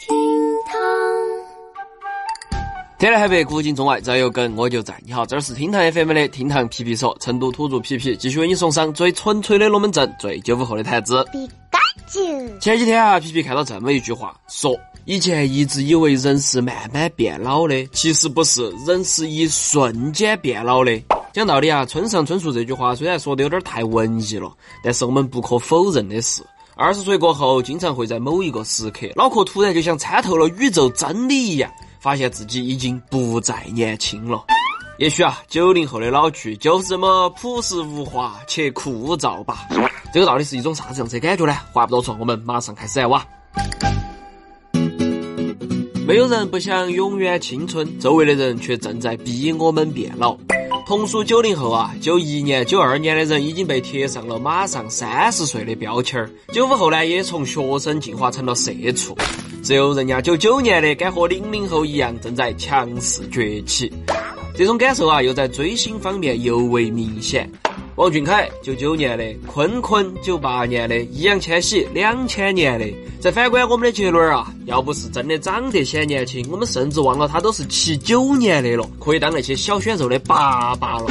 厅堂。天南海北，古今中外，只要有梗我就在。你好，这儿是厅堂 FM 的厅堂皮皮说，成都土著皮皮继续为你送上最纯粹的龙门阵，最九五后的谈资。前几天啊，皮皮看到这么一句话，说以前一直以为人是慢慢变老的，其实不是，人是一瞬间变老的。讲道理啊，村上春树这句话虽然说的有点太文艺了，但是我们不可否认的是，二十岁过后，经常会在某一个时刻，脑壳突然就像参透了宇宙真理一样，发现自己已经不再年轻了。也许啊，九零后的老去就是这么朴实无华且枯燥吧。这个到底是一种啥子样子的感觉呢？话不多说，我们马上开始来挖。没有人不想永远青春，周围的人却正在逼我们变老。同属九零后啊，九一年、九二年的人已经被贴上了马上三十岁的标签儿。九五后呢，也从学生进化成了社畜。只有人家九九年的，敢和零零后一样，正在强势崛起。这种感受啊，又在追星方面尤为明显。王俊凯九九年的，坤坤九八年的，易烊千玺两千年的。再反观我们的杰伦啊，要不是真的长得显年轻，我们甚至忘了他都是七九年的了，可以当那些小鲜肉的爸爸了。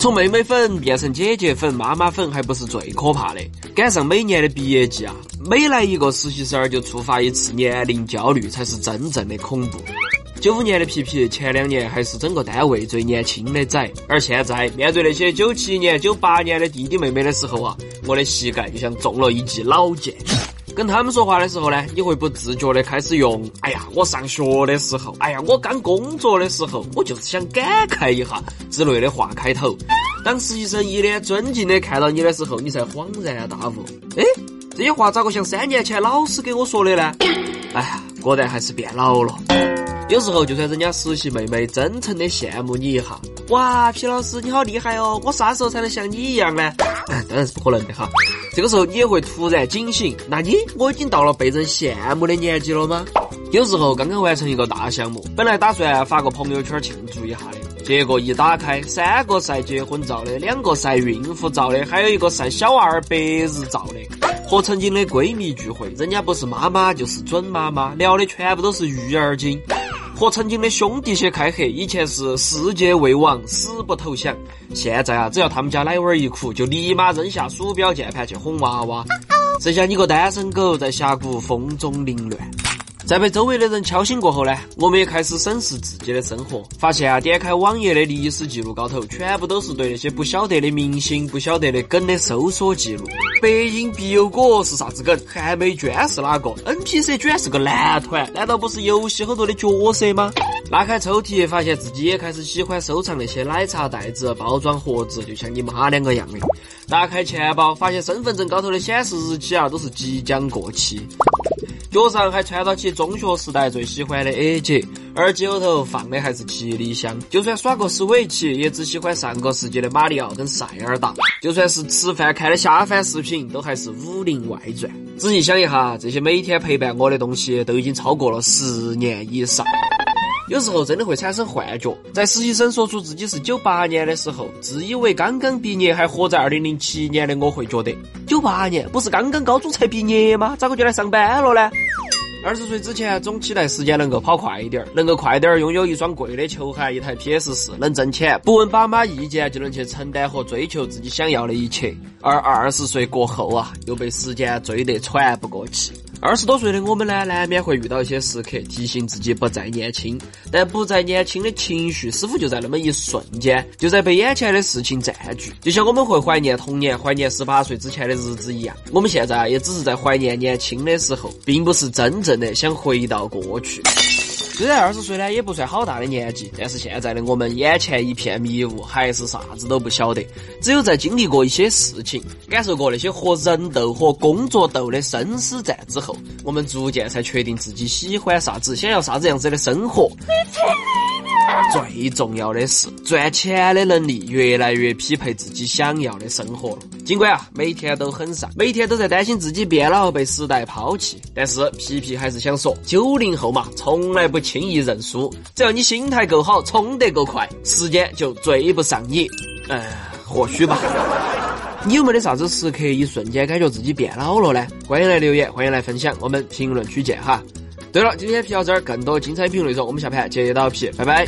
从妹妹粉变成姐姐粉、妈妈粉，还不是最可怕的。赶上每年的毕业季啊，每来一个实习生儿就触发一次年龄焦虑，才是真正的恐怖。九五年的皮皮，前两年还是整个单位最年轻的仔，而现在面对那些九七年、九八年的弟弟妹妹的时候啊，我的膝盖就像中了一记老箭。跟他们说话的时候呢，你会不自觉的开始用“哎呀，我上学的时候，哎呀，我刚工作的时候，我就是想感慨一下”之类的话开头。当实习生一脸尊敬的看到你的时候，你才恍然大悟，哎，这些话咋个像三年前老师给我说的呢？哎呀，果然还是变老了。有时候，就算人家实习妹妹真诚的羡慕你一下，哇，皮老师你好厉害哦，我啥时候才能像你一样呢？当然是不可能的哈。这个时候你也会突然警醒，那你我已经到了被人羡慕的年纪了吗？有时候刚刚完成一个大项目，本来打算发个朋友圈庆祝一下的，结果一打开，三个晒结婚照的，两个晒孕妇照的，还有一个晒小娃儿百日照的。和曾经的闺蜜聚会，人家不是妈妈就是准妈妈，聊的全部都是育儿经。和曾经的兄弟些开黑，以前是世界未亡，死不投降。现在啊，只要他们家奶娃儿一哭，就立马扔下鼠标键盘去哄娃娃，剩下你个单身狗在峡谷风中凌乱。在被周围的人敲醒过后呢，我们也开始审视自己的生活，发现啊，点开网页的历史记录高头，全部都是对那些不晓得的明星、不晓得的梗的搜索记录。白银必有果是啥子梗？韩美娟是哪个？NPC 居然是个男团？难道不是游戏很多的角色吗？拉开抽屉，发现自己也开始喜欢收藏那些奶茶袋子、包装盒子，就像你妈两个样的。打开钱包，发现身份证高头的显示日期啊，都是即将过期。脚上还穿到起中学时代最喜欢的 AJ，，耳机后头放的还是七里香。就算耍过 Switch，也只喜欢上个世纪的马里奥跟塞尔达。就算是吃饭看的下饭视频，都还是《武林外传》。仔细想一下，这些每天陪伴我的东西，都已经超过了十年以上。有时候真的会产生幻觉，在实习生说出自己是九八年的时候，自以为刚刚毕业还活在二零零七年的我会觉得，九八年不是刚刚高中才毕业吗？咋个就来上班了呢？二十岁之前，总期待时间能够跑快一点，能够快点拥有一双贵的球鞋、一台 PS 四，能挣钱，不问爸妈意见就能去承担和追求自己想要的一切。而二十岁过后啊，又被时间追得喘不过气。二十多岁的我们呢，难免会遇到一些时刻，提醒自己不再年轻。但不再年轻的情绪，似乎就在那么一瞬间，就在被眼前的事情占据。就像我们会怀念童年、怀念十八岁之前的日子一样，我们现在也只是在怀念年轻的时候，并不是真正的想回到过去。虽然二十岁呢也不算好大的年纪，但是现在的我们眼前一片迷雾，还是啥子都不晓得。只有在经历过一些事情，感受过那些和人斗、和工作斗的生死战之后，我们逐渐才确定自己喜欢啥子，想要啥子样子的生活。最重要的是，赚钱的能力越来越匹配自己想要的生活了。尽管啊，每天都很丧，每天都在担心自己变老被时代抛弃，但是皮皮还是想说，九零后嘛，从来不轻易认输。只要你心态够好，冲得够快，时间就追不上你。嗯，或许吧。你有没得啥子时刻，一瞬间感觉自己变老了呢？欢迎来留言，欢迎来分享，我们评论区见哈。对了，今天皮到这儿，更多精彩评论内容，我们下盘接着皮，拜拜。